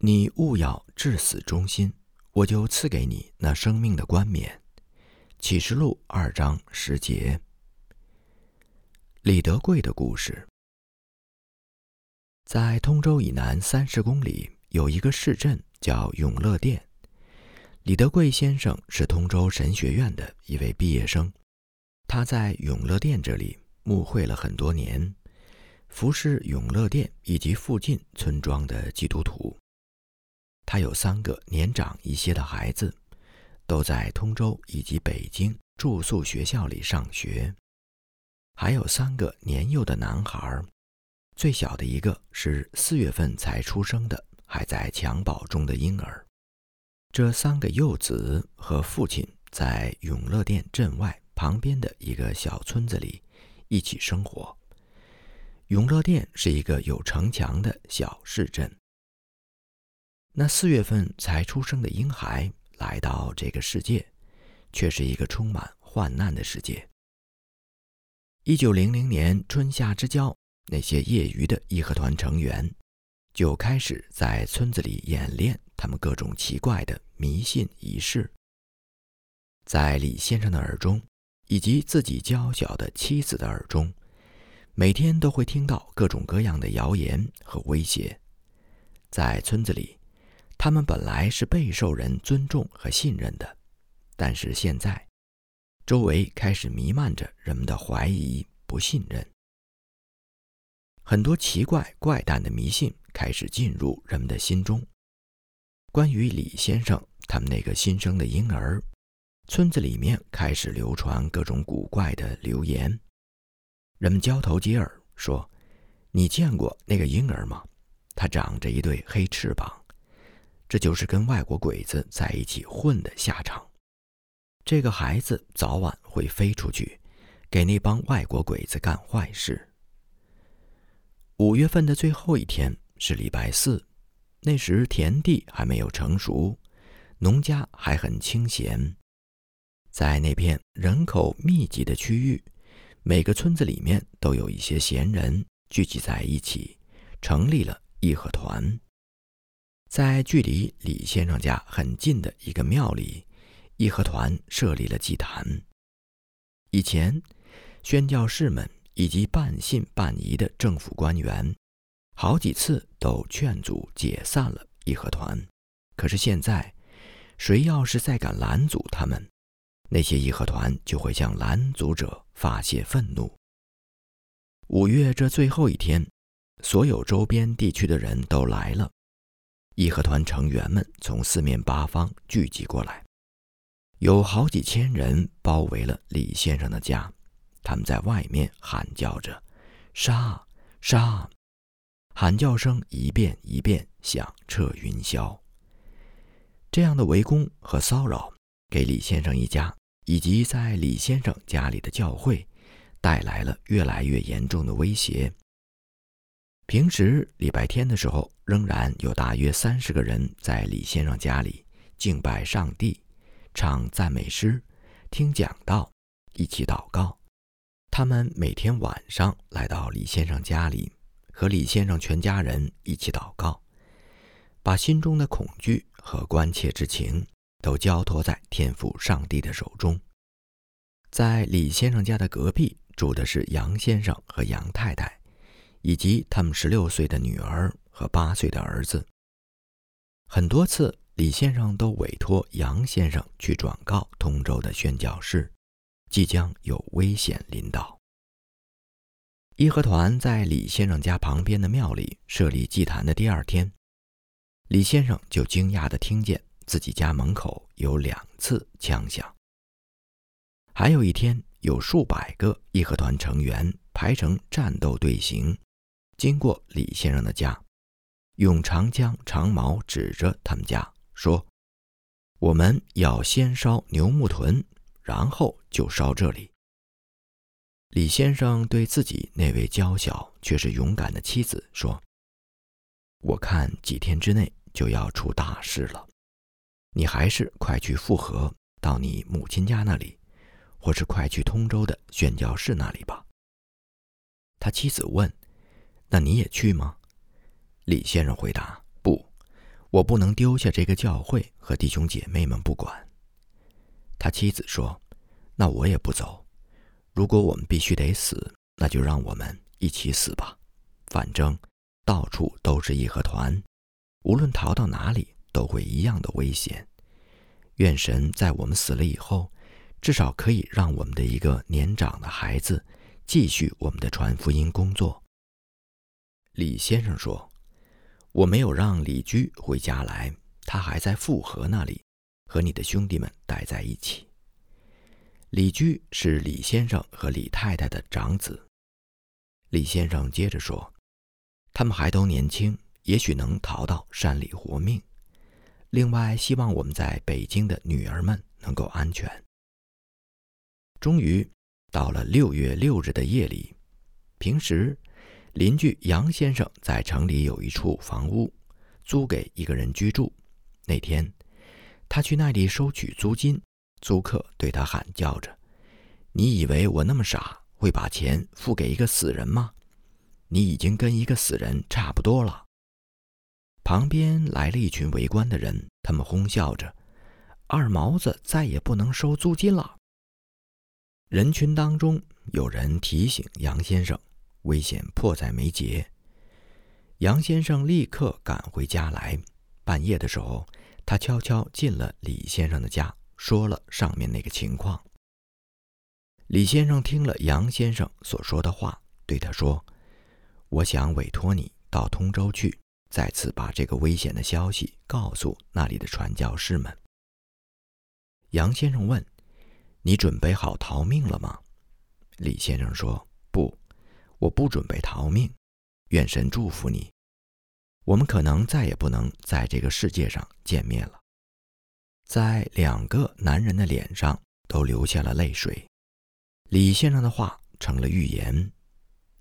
你勿要至死忠心，我就赐给你那生命的冠冕。启示录二章十节。李德贵的故事，在通州以南三十公里有一个市镇叫永乐店。李德贵先生是通州神学院的一位毕业生，他在永乐店这里牧会了很多年，服侍永乐店以及附近村庄的基督徒。他有三个年长一些的孩子，都在通州以及北京住宿学校里上学，还有三个年幼的男孩，最小的一个是四月份才出生的，还在襁褓中的婴儿。这三个幼子和父亲在永乐店镇外旁边的一个小村子里一起生活。永乐店是一个有城墙的小市镇。那四月份才出生的婴孩来到这个世界，却是一个充满患难的世界。一九零零年春夏之交，那些业余的义和团成员就开始在村子里演练他们各种奇怪的迷信仪式。在李先生的耳中，以及自己娇小的妻子的耳中，每天都会听到各种各样的谣言和威胁。在村子里。他们本来是备受人尊重和信任的，但是现在，周围开始弥漫着人们的怀疑、不信任。很多奇怪怪诞的迷信开始进入人们的心中。关于李先生他们那个新生的婴儿，村子里面开始流传各种古怪的流言。人们交头接耳说：“你见过那个婴儿吗？他长着一对黑翅膀。”这就是跟外国鬼子在一起混的下场。这个孩子早晚会飞出去，给那帮外国鬼子干坏事。五月份的最后一天是礼拜四，那时田地还没有成熟，农家还很清闲。在那片人口密集的区域，每个村子里面都有一些闲人聚集在一起，成立了义和团。在距离李先生家很近的一个庙里，义和团设立了祭坛。以前，宣教士们以及半信半疑的政府官员，好几次都劝阻解散了义和团。可是现在，谁要是再敢拦阻他们，那些义和团就会向拦阻者发泄愤怒。五月这最后一天，所有周边地区的人都来了。义和团成员们从四面八方聚集过来，有好几千人包围了李先生的家。他们在外面喊叫着：“杀！杀！”喊叫声一遍一遍响彻云霄。这样的围攻和骚扰，给李先生一家以及在李先生家里的教会带来了越来越严重的威胁。平时礼拜天的时候，仍然有大约三十个人在李先生家里敬拜上帝、唱赞美诗、听讲道、一起祷告。他们每天晚上来到李先生家里，和李先生全家人一起祷告，把心中的恐惧和关切之情都交托在天父上帝的手中。在李先生家的隔壁住的是杨先生和杨太太。以及他们十六岁的女儿和八岁的儿子。很多次，李先生都委托杨先生去转告通州的宣教士，即将有危险临到。义和团在李先生家旁边的庙里设立祭坛的第二天，李先生就惊讶地听见自己家门口有两次枪响。还有一天，有数百个义和团成员排成战斗队形。经过李先生的家，用长枪长矛指着他们家说：“我们要先烧牛木屯，然后就烧这里。”李先生对自己那位娇小却是勇敢的妻子说：“我看几天之内就要出大事了，你还是快去复合到你母亲家那里，或是快去通州的宣教士那里吧。”他妻子问。那你也去吗？李先生回答：“不，我不能丢下这个教会和弟兄姐妹们不管。”他妻子说：“那我也不走。如果我们必须得死，那就让我们一起死吧。反正到处都是义和团，无论逃到哪里，都会一样的危险。愿神在我们死了以后，至少可以让我们的一个年长的孩子继续我们的传福音工作。”李先生说：“我没有让李居回家来，他还在富河那里。”和你的兄弟们待在一起。李居是李先生和李太太的长子。李先生接着说：“他们还都年轻，也许能逃到山里活命。另外，希望我们在北京的女儿们能够安全。”终于到了六月六日的夜里，平时邻居杨先生在城里有一处房屋，租给一个人居住。那天。他去那里收取租金，租客对他喊叫着：“你以为我那么傻，会把钱付给一个死人吗？你已经跟一个死人差不多了。”旁边来了一群围观的人，他们哄笑着：“二毛子再也不能收租金了。”人群当中有人提醒杨先生：“危险迫在眉睫。”杨先生立刻赶回家来。半夜的时候。他悄悄进了李先生的家，说了上面那个情况。李先生听了杨先生所说的话，对他说：“我想委托你到通州去，再次把这个危险的消息告诉那里的传教士们。”杨先生问：“你准备好逃命了吗？”李先生说：“不，我不准备逃命。愿神祝福你。”我们可能再也不能在这个世界上见面了。在两个男人的脸上都流下了泪水。李先生的话成了预言，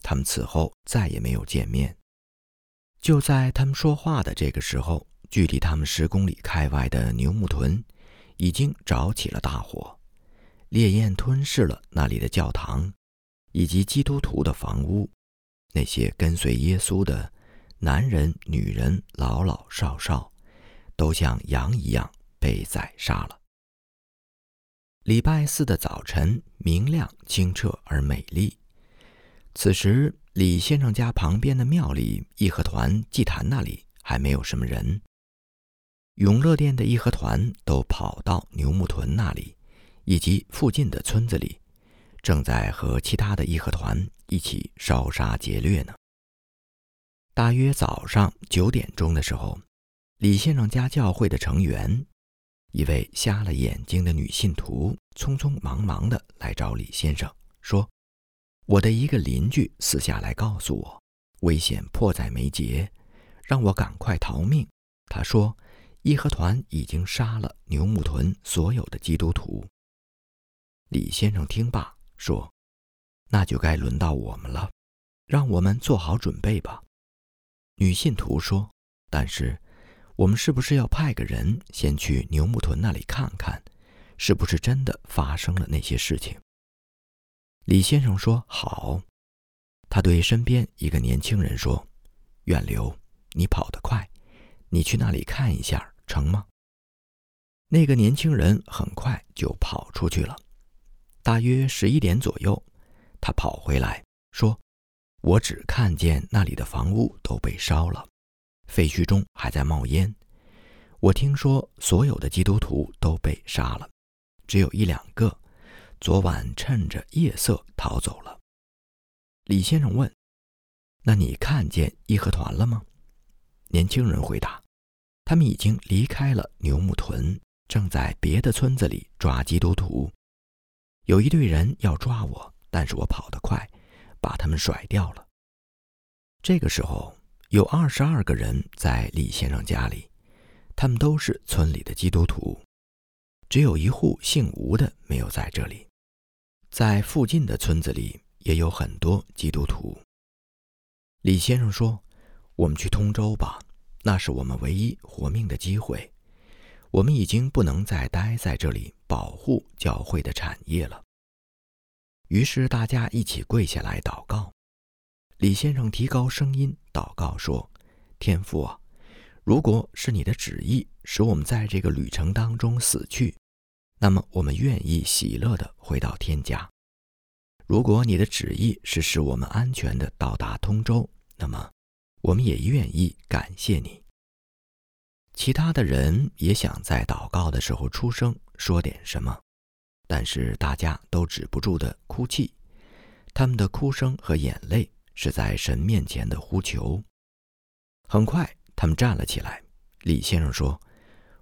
他们此后再也没有见面。就在他们说话的这个时候，距离他们十公里开外的牛木屯已经着起了大火，烈焰吞噬了那里的教堂以及基督徒的房屋，那些跟随耶稣的。男人、女人、老老少少，都像羊一样被宰杀了。礼拜四的早晨明亮、清澈而美丽。此时，李先生家旁边的庙里义和团祭坛那里还没有什么人。永乐殿的义和团都跑到牛木屯那里，以及附近的村子里，正在和其他的义和团一起烧杀劫掠呢。大约早上九点钟的时候，李先生家教会的成员，一位瞎了眼睛的女信徒，匆匆忙忙地来找李先生，说：“我的一个邻居私下来告诉我，危险迫在眉睫，让我赶快逃命。他说，义和团已经杀了牛木屯所有的基督徒。”李先生听罢说：“那就该轮到我们了，让我们做好准备吧。”女信徒说：“但是，我们是不是要派个人先去牛木屯那里看看，是不是真的发生了那些事情？”李先生说：“好。”他对身边一个年轻人说：“远流，你跑得快，你去那里看一下，成吗？”那个年轻人很快就跑出去了。大约十一点左右，他跑回来说。我只看见那里的房屋都被烧了，废墟中还在冒烟。我听说所有的基督徒都被杀了，只有一两个昨晚趁着夜色逃走了。李先生问：“那你看见义和团了吗？”年轻人回答：“他们已经离开了牛木屯，正在别的村子里抓基督徒。有一队人要抓我，但是我跑得快。”把他们甩掉了。这个时候，有二十二个人在李先生家里，他们都是村里的基督徒，只有一户姓吴的没有在这里。在附近的村子里也有很多基督徒。李先生说：“我们去通州吧，那是我们唯一活命的机会。我们已经不能再待在这里保护教会的产业了。”于是大家一起跪下来祷告。李先生提高声音祷告说：“天父啊，如果是你的旨意使我们在这个旅程当中死去，那么我们愿意喜乐地回到天家。如果你的旨意是使我们安全地到达通州，那么我们也愿意感谢你。其他的人也想在祷告的时候出声说点什么，但是大家都止不住的哭泣，他们的哭声和眼泪是在神面前的呼求。很快，他们站了起来。李先生说：“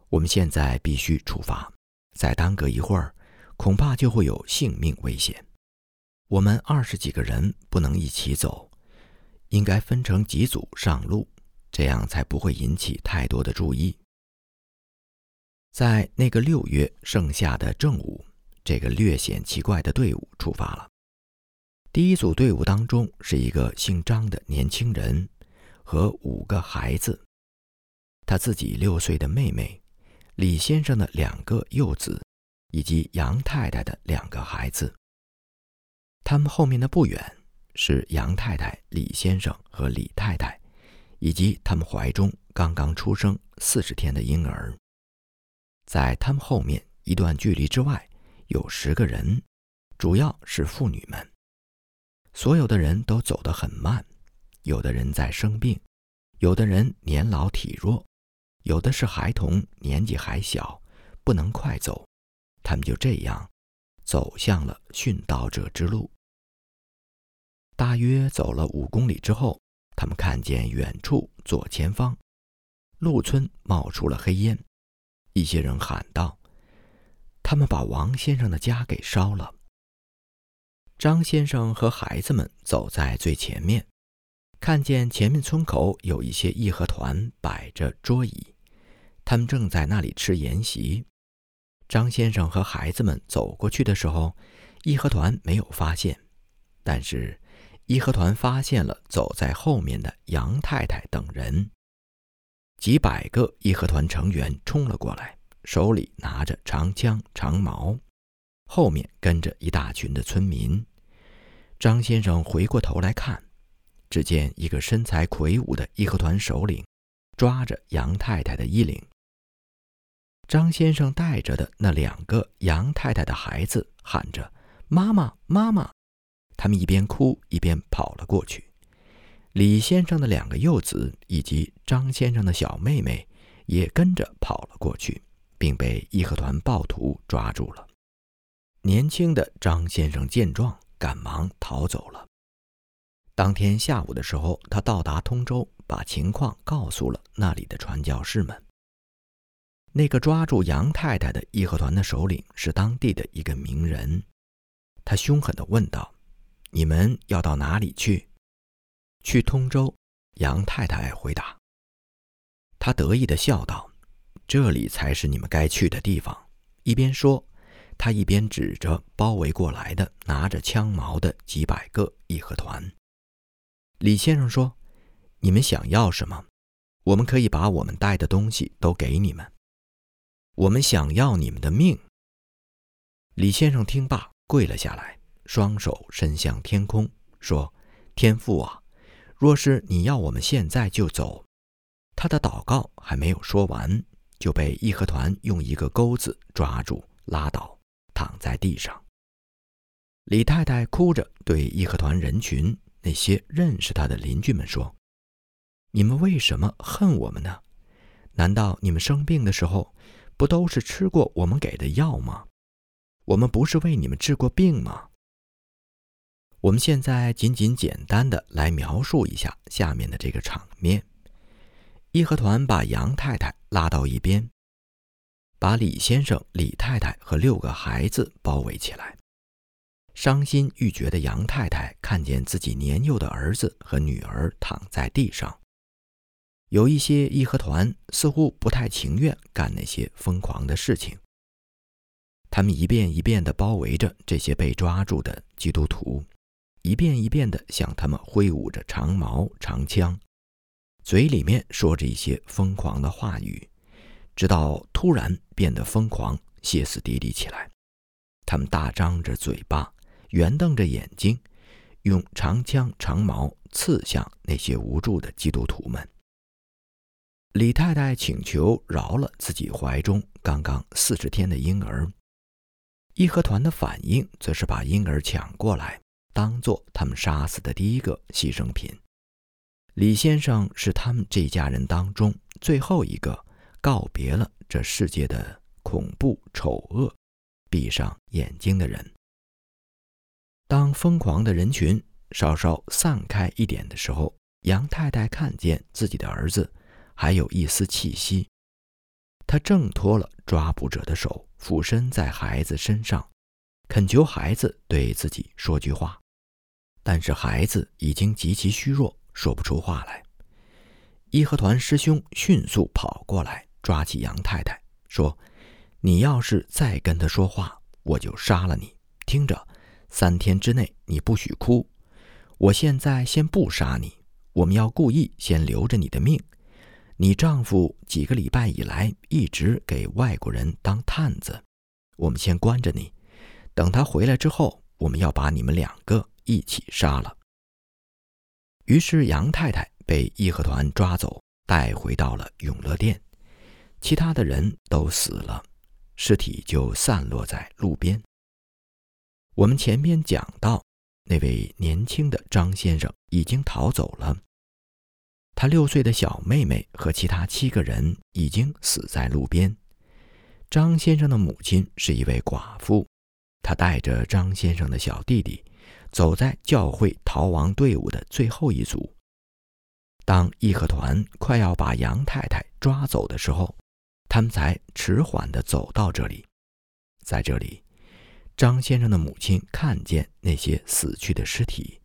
我们现在必须出发，再耽搁一会儿，恐怕就会有性命危险。我们二十几个人不能一起走，应该分成几组上路，这样才不会引起太多的注意。”在那个六月盛夏的正午，这个略显奇怪的队伍出发了。第一组队伍当中是一个姓张的年轻人。和五个孩子，他自己六岁的妹妹，李先生的两个幼子，以及杨太太的两个孩子。他们后面的不远是杨太太、李先生和李太太，以及他们怀中刚刚出生四十天的婴儿。在他们后面一段距离之外，有十个人，主要是妇女们。所有的人都走得很慢。有的人在生病，有的人年老体弱，有的是孩童，年纪还小，不能快走。他们就这样走向了殉道者之路。大约走了五公里之后，他们看见远处左前方路村冒出了黑烟，一些人喊道：“他们把王先生的家给烧了。”张先生和孩子们走在最前面。看见前面村口有一些义和团摆着桌椅，他们正在那里吃筵席。张先生和孩子们走过去的时候，义和团没有发现，但是义和团发现了走在后面的杨太太等人。几百个义和团成员冲了过来，手里拿着长枪长矛，后面跟着一大群的村民。张先生回过头来看。只见一个身材魁梧的义和团首领抓着杨太太的衣领。张先生带着的那两个杨太太的孩子喊着“妈妈，妈妈”，他们一边哭一边跑了过去。李先生的两个幼子以及张先生的小妹妹也跟着跑了过去，并被义和团暴徒抓住了。年轻的张先生见状，赶忙逃走了。当天下午的时候，他到达通州，把情况告诉了那里的传教士们。那个抓住杨太太的义和团的首领是当地的一个名人，他凶狠地问道：“你们要到哪里去？”“去通州。”杨太太回答。他得意地笑道：“这里才是你们该去的地方。”一边说，他一边指着包围过来的拿着枪矛的几百个义和团。李先生说：“你们想要什么？我们可以把我们带的东西都给你们。我们想要你们的命。”李先生听罢，跪了下来，双手伸向天空，说：“天父啊，若是你要我们现在就走。”他的祷告还没有说完，就被义和团用一个钩子抓住，拉倒，躺在地上。李太太哭着对义和团人群。那些认识他的邻居们说：“你们为什么恨我们呢？难道你们生病的时候，不都是吃过我们给的药吗？我们不是为你们治过病吗？”我们现在仅仅简单的来描述一下下面的这个场面：义和团把杨太太拉到一边，把李先生、李太太和六个孩子包围起来。伤心欲绝的杨太太看见自己年幼的儿子和女儿躺在地上，有一些义和团似乎不太情愿干那些疯狂的事情。他们一遍一遍地包围着这些被抓住的基督徒，一遍一遍地向他们挥舞着长矛长枪，嘴里面说着一些疯狂的话语，直到突然变得疯狂、歇斯底里起来。他们大张着嘴巴。圆瞪着眼睛，用长枪长矛刺向那些无助的基督徒们。李太太请求饶了自己怀中刚刚四十天的婴儿。义和团的反应则是把婴儿抢过来，当做他们杀死的第一个牺牲品。李先生是他们这家人当中最后一个告别了这世界的恐怖丑恶，闭上眼睛的人。当疯狂的人群稍稍散开一点的时候，杨太太看见自己的儿子还有一丝气息，她挣脱了抓捕者的手。俯身在孩子身上，恳求孩子对自己说句话，但是孩子已经极其虚弱，说不出话来。义和团师兄迅速跑过来，抓起杨太太，说：“你要是再跟他说话，我就杀了你。听着，三天之内你不许哭。我现在先不杀你，我们要故意先留着你的命。”你丈夫几个礼拜以来一直给外国人当探子，我们先关着你，等他回来之后，我们要把你们两个一起杀了。于是杨太太被义和团抓走，带回到了永乐殿，其他的人都死了，尸体就散落在路边。我们前面讲到，那位年轻的张先生已经逃走了。他六岁的小妹妹和其他七个人已经死在路边。张先生的母亲是一位寡妇，她带着张先生的小弟弟，走在教会逃亡队伍的最后一组。当义和团快要把杨太太抓走的时候，他们才迟缓地走到这里。在这里，张先生的母亲看见那些死去的尸体，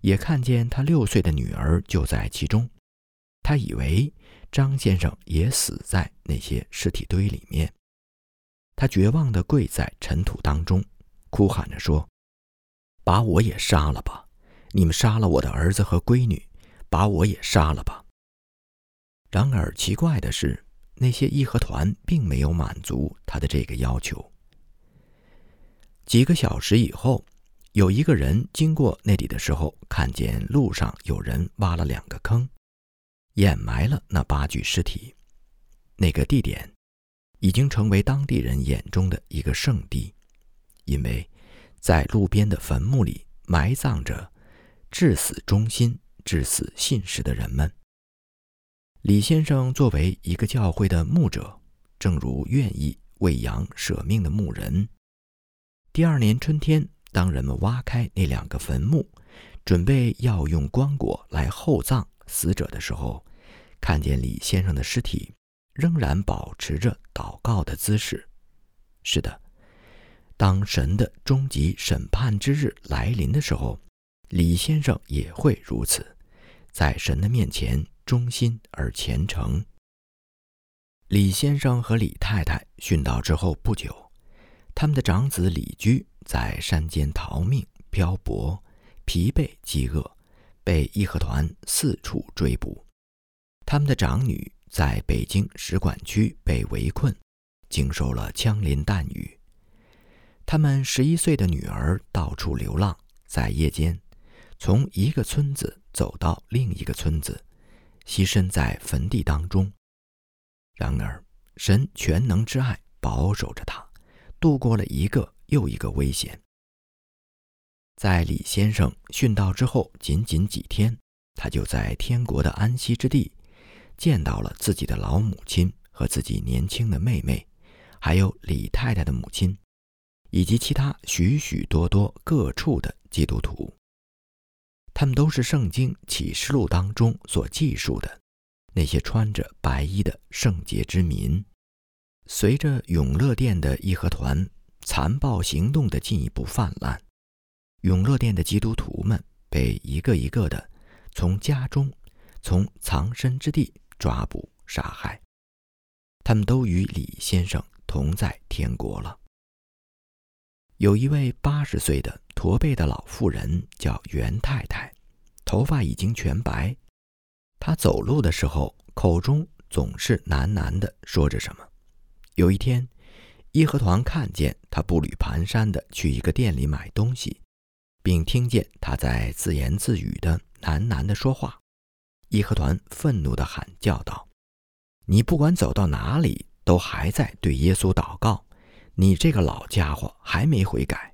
也看见他六岁的女儿就在其中。他以为张先生也死在那些尸体堆里面，他绝望地跪在尘土当中，哭喊着说：“把我也杀了吧！你们杀了我的儿子和闺女，把我也杀了吧！”然而奇怪的是，那些义和团并没有满足他的这个要求。几个小时以后，有一个人经过那里的时候，看见路上有人挖了两个坑。掩埋了那八具尸体，那个地点已经成为当地人眼中的一个圣地，因为在路边的坟墓里埋葬着至死忠心、至死信实的人们。李先生作为一个教会的牧者，正如愿意为羊舍命的牧人。第二年春天，当人们挖开那两个坟墓，准备要用棺椁来厚葬。死者的时候，看见李先生的尸体仍然保持着祷告的姿势。是的，当神的终极审判之日来临的时候，李先生也会如此，在神的面前忠心而虔诚。李先生和李太太殉道之后不久，他们的长子李居在山间逃命、漂泊、疲惫、饥饿。被义和团四处追捕，他们的长女在北京使馆区被围困，经受了枪林弹雨。他们十一岁的女儿到处流浪，在夜间从一个村子走到另一个村子，栖身在坟地当中。然而，神全能之爱保守着他，度过了一个又一个危险。在李先生殉道之后，仅仅几天，他就在天国的安息之地，见到了自己的老母亲和自己年轻的妹妹，还有李太太的母亲，以及其他许许多多各处的基督徒。他们都是圣经启示录当中所记述的那些穿着白衣的圣洁之民。随着永乐殿的义和团残暴行动的进一步泛滥。永乐殿的基督徒们被一个一个的从家中、从藏身之地抓捕杀害，他们都与李先生同在天国了。有一位八十岁的驼背的老妇人叫袁太太，头发已经全白，她走路的时候口中总是喃喃的说着什么。有一天，义和团看见她步履蹒跚的去一个店里买东西。并听见他在自言自语的喃喃的说话，义和团愤怒地喊叫道：“你不管走到哪里，都还在对耶稣祷告。你这个老家伙还没悔改。”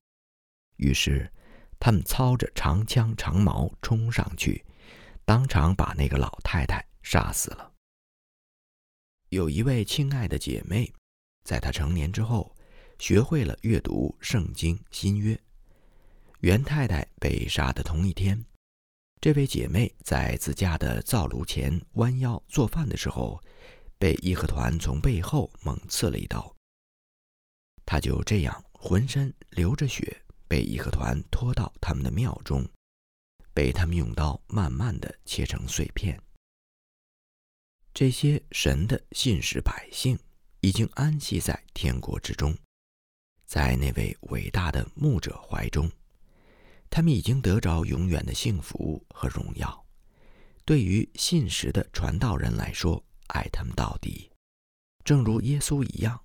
于是，他们操着长枪长矛冲上去，当场把那个老太太杀死了。有一位亲爱的姐妹，在她成年之后，学会了阅读圣经新约。袁太太被杀的同一天，这位姐妹在自家的灶炉前弯腰做饭的时候，被义和团从背后猛刺了一刀。他就这样浑身流着血。被义和团拖到他们的庙中，被他们用刀慢慢的切成碎片。这些神的信使百姓已经安息在天国之中，在那位伟大的牧者怀中，他们已经得着永远的幸福和荣耀。对于信实的传道人来说，爱他们到底，正如耶稣一样，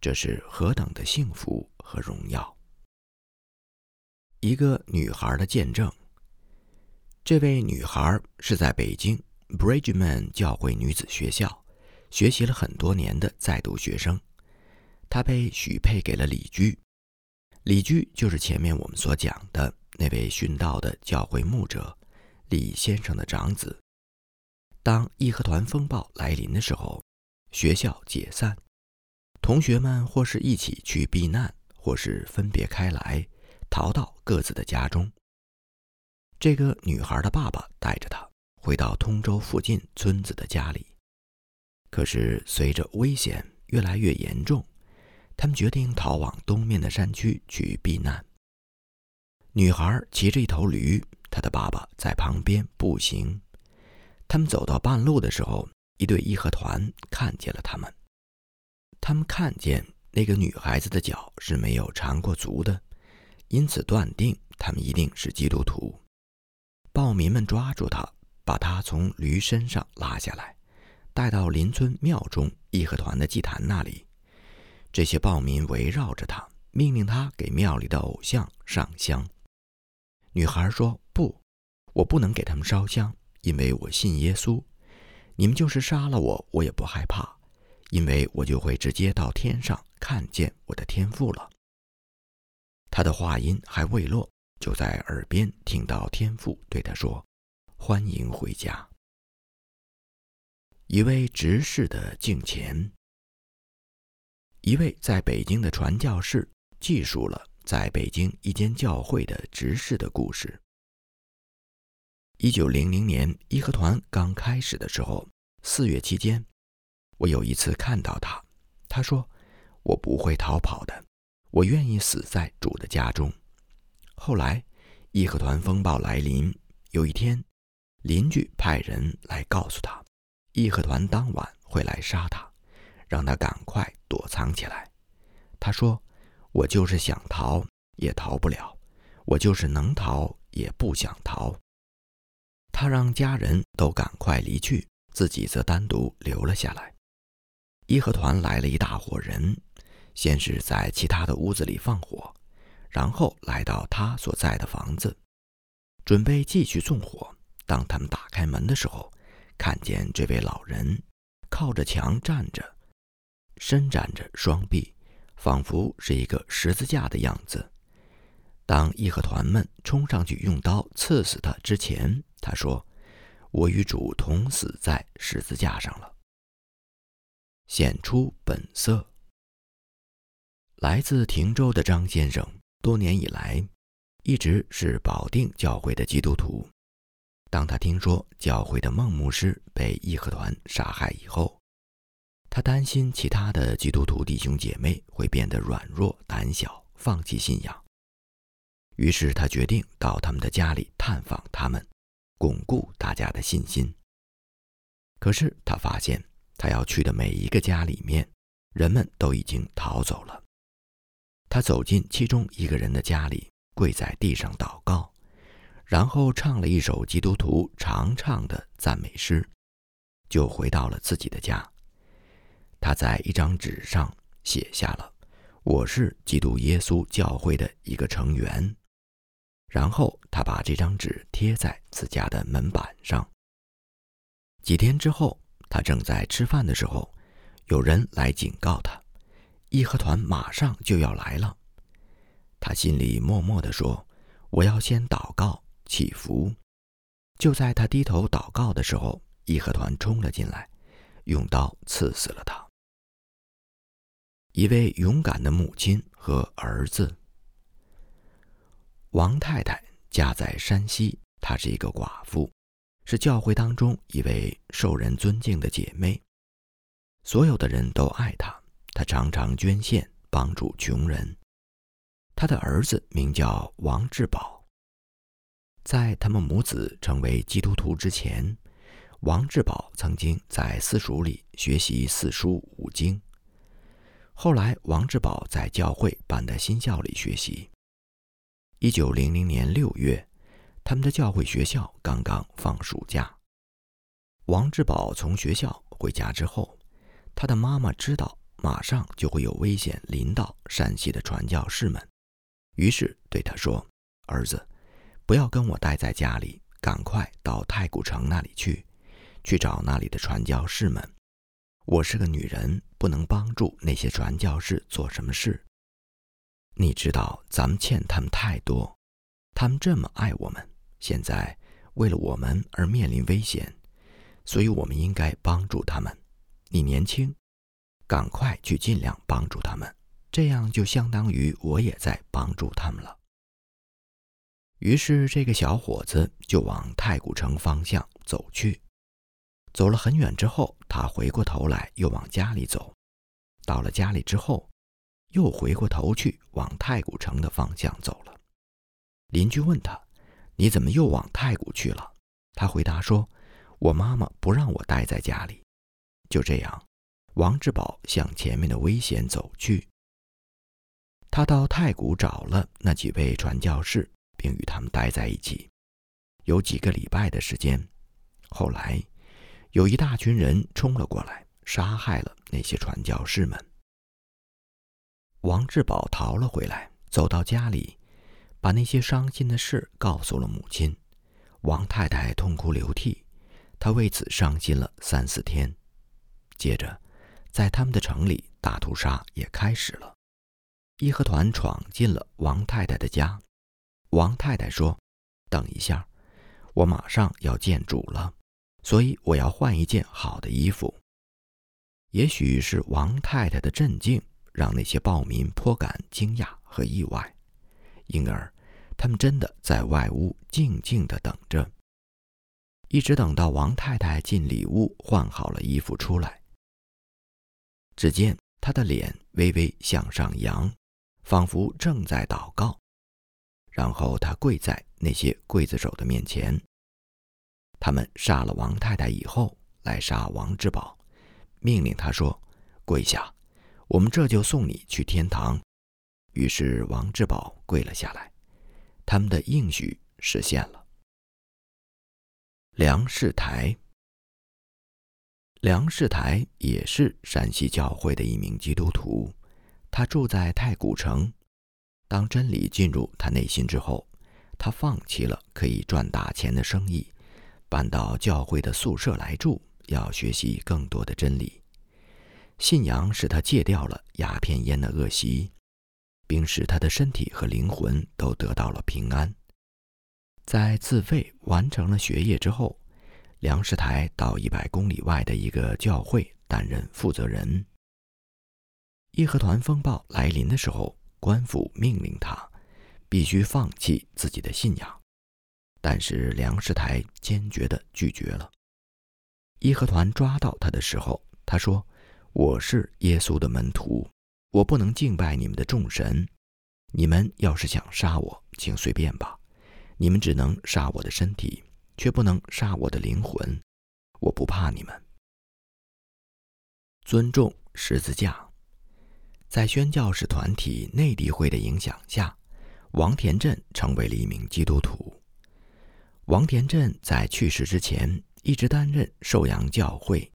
这是何等的幸福和荣耀！一个女孩的见证。这位女孩是在北京 Bridgeman 教会女子学校学习了很多年的在读学生，她被许配给了李居。李居就是前面我们所讲的那位殉道的教会牧者李先生的长子。当义和团风暴来临的时候，学校解散，同学们或是一起去避难，或是分别开来。逃到各自的家中。这个女孩的爸爸带着她回到通州附近村子的家里。可是随着危险越来越严重，他们决定逃往东面的山区去避难。女孩骑着一头驴，她的爸爸在旁边步行。他们走到半路的时候，一队义和团看见了他们。他们看见那个女孩子的脚是没有缠过足的。因此断定他们一定是基督徒。暴民们抓住他，把他从驴身上拉下来，带到邻村庙中义和团的祭坛那里。这些暴民围绕着他，命令他给庙里的偶像上香。女孩说：“不，我不能给他们烧香，因为我信耶稣。你们就是杀了我，我也不害怕，因为我就会直接到天上看见我的天父了。”他的话音还未落，就在耳边听到天父对他说：“欢迎回家。”一位执事的敬前，一位在北京的传教士记述了在北京一间教会的执事的故事。一九零零年义和团刚开始的时候，四月期间，我有一次看到他，他说：“我不会逃跑的。”我愿意死在主的家中。后来，义和团风暴来临，有一天，邻居派人来告诉他，义和团当晚会来杀他，让他赶快躲藏起来。他说：“我就是想逃也逃不了，我就是能逃也不想逃。”他让家人都赶快离去，自己则单独留了下来。义和团来了一大伙人。先是在其他的屋子里放火，然后来到他所在的房子，准备继续纵火。当他们打开门的时候，看见这位老人靠着墙站着，伸展着双臂，仿佛是一个十字架的样子。当义和团们冲上去用刀刺死他之前，他说：“我与主同死在十字架上了。”显出本色。来自亭州的张先生，多年以来一直是保定教会的基督徒。当他听说教会的孟牧师被义和团杀害以后，他担心其他的基督徒弟兄姐妹会变得软弱胆小，放弃信仰。于是他决定到他们的家里探访他们，巩固大家的信心。可是他发现，他要去的每一个家里面，人们都已经逃走了。他走进其中一个人的家里，跪在地上祷告，然后唱了一首基督徒常唱的赞美诗，就回到了自己的家。他在一张纸上写下了“我是基督耶稣教会的一个成员”，然后他把这张纸贴在自家的门板上。几天之后，他正在吃饭的时候，有人来警告他，义和团马上就要来了。他心里默默地说：“我要先祷告祈福。”就在他低头祷告的时候，义和团冲了进来，用刀刺死了他。一位勇敢的母亲和儿子。王太太家在山西，她是一个寡妇，是教会当中一位受人尊敬的姐妹，所有的人都爱她。她常常捐献帮助穷人。她的儿子名叫王志宝。在他们母子成为基督徒之前，王志宝曾经在私塾里学习四书五经。后来，王志宝在教会办的新校里学习。一九零零年六月，他们的教会学校刚刚放暑假。王志宝从学校回家之后，他的妈妈知道马上就会有危险临到山西的传教士们，于是对他说：“儿子，不要跟我待在家里，赶快到太古城那里去，去找那里的传教士们。”我是个女人，不能帮助那些传教士做什么事。你知道，咱们欠他们太多，他们这么爱我们，现在为了我们而面临危险，所以我们应该帮助他们。你年轻，赶快去尽量帮助他们，这样就相当于我也在帮助他们了。于是，这个小伙子就往太古城方向走去。走了很远之后，他回过头来，又往家里走。到了家里之后，又回过头去往太古城的方向走了。邻居问他：“你怎么又往太古去了？”他回答说：“我妈妈不让我待在家里。”就这样，王志宝向前面的危险走去。他到太古找了那几位传教士，并与他们待在一起，有几个礼拜的时间。后来。有一大群人冲了过来，杀害了那些传教士们。王志宝逃了回来，走到家里，把那些伤心的事告诉了母亲。王太太痛哭流涕，她为此伤心了三四天。接着，在他们的城里，大屠杀也开始了。义和团闯进了王太太的家。王太太说：“等一下，我马上要见主了。”所以我要换一件好的衣服。也许是王太太的镇静让那些暴民颇感惊讶和意外，因而他们真的在外屋静静地等着，一直等到王太太进里屋换好了衣服出来。只见她的脸微微向上扬，仿佛正在祷告，然后她跪在那些刽子手的面前。他们杀了王太太以后，来杀王志宝，命令他说：“跪下，我们这就送你去天堂。”于是王志宝跪了下来，他们的应许实现了。梁世台，梁世台也是山西教会的一名基督徒，他住在太古城。当真理进入他内心之后，他放弃了可以赚大钱的生意。搬到教会的宿舍来住，要学习更多的真理。信仰使他戒掉了鸦片烟的恶习，并使他的身体和灵魂都得到了平安。在自费完成了学业之后，梁世台到一百公里外的一个教会担任负责人。义和团风暴来临的时候，官府命令他必须放弃自己的信仰。但是梁世台坚决地拒绝了。义和团抓到他的时候，他说：“我是耶稣的门徒，我不能敬拜你们的众神。你们要是想杀我，请随便吧。你们只能杀我的身体，却不能杀我的灵魂。我不怕你们。”尊重十字架。在宣教士团体内地会的影响下，王田镇成为了一名基督徒。王田镇在去世之前一直担任寿阳教会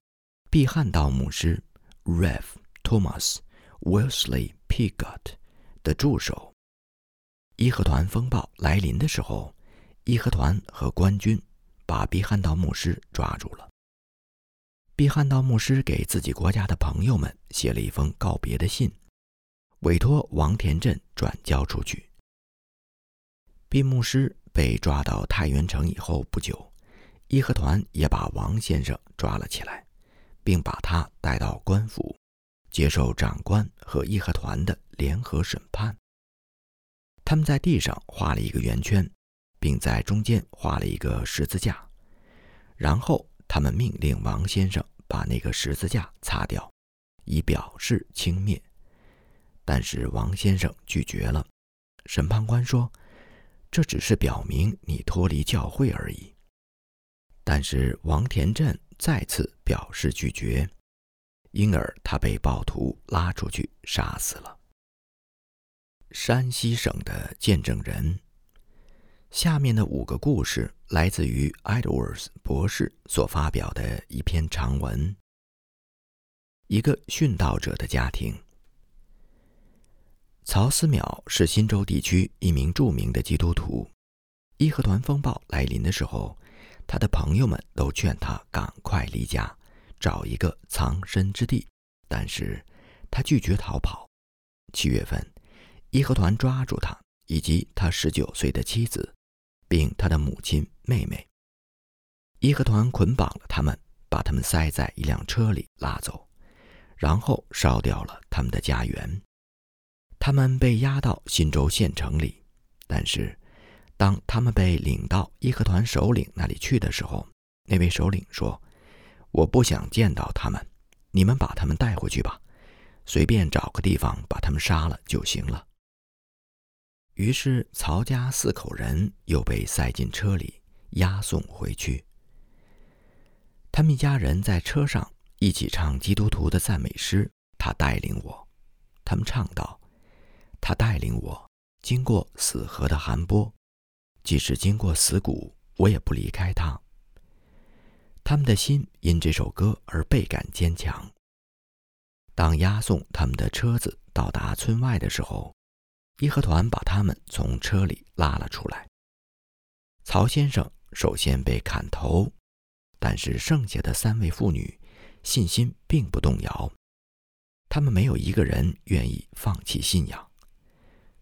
毕汉道牧师 Rev Thomas Wesley Pigott 的助手。义和团风暴来临的时候，义和团和官军把毕汉道牧师抓住了。毕汉道牧师给自己国家的朋友们写了一封告别的信，委托王田镇转交出去。毕牧师被抓到太原城以后不久，义和团也把王先生抓了起来，并把他带到官府，接受长官和义和团的联合审判。他们在地上画了一个圆圈，并在中间画了一个十字架，然后。他们命令王先生把那个十字架擦掉，以表示轻蔑。但是王先生拒绝了。审判官说：“这只是表明你脱离教会而已。”但是王田镇再次表示拒绝，因而他被暴徒拉出去杀死了。山西省的见证人。下面的五个故事来自于 Edwards 博士所发表的一篇长文。一个殉道者的家庭。曹思邈是新州地区一名著名的基督徒。义和团风暴来临的时候，他的朋友们都劝他赶快离家，找一个藏身之地，但是他拒绝逃跑。七月份，义和团抓住他以及他十九岁的妻子。并他的母亲、妹妹，义和团捆绑了他们，把他们塞在一辆车里拉走，然后烧掉了他们的家园。他们被押到新州县城里，但是当他们被领到义和团首领那里去的时候，那位首领说：“我不想见到他们，你们把他们带回去吧，随便找个地方把他们杀了就行了。”于是，曹家四口人又被塞进车里，押送回去。他们一家人在车上一起唱基督徒的赞美诗。他带领我，他们唱道：“他带领我经过死河的寒波，即使经过死谷，我也不离开他。”他们的心因这首歌而倍感坚强。当押送他们的车子到达村外的时候。义和团把他们从车里拉了出来。曹先生首先被砍头，但是剩下的三位妇女信心并不动摇，他们没有一个人愿意放弃信仰。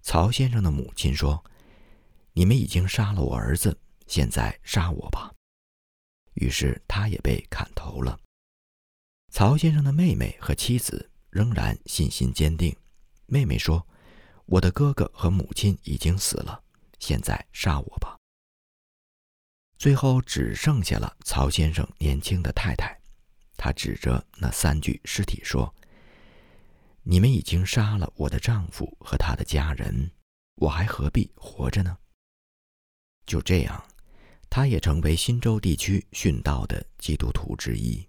曹先生的母亲说：“你们已经杀了我儿子，现在杀我吧。”于是他也被砍头了。曹先生的妹妹和妻子仍然信心坚定。妹妹说。我的哥哥和母亲已经死了，现在杀我吧。最后只剩下了曹先生年轻的太太，他指着那三具尸体说：“你们已经杀了我的丈夫和他的家人，我还何必活着呢？”就这样，他也成为新州地区殉道的基督徒之一。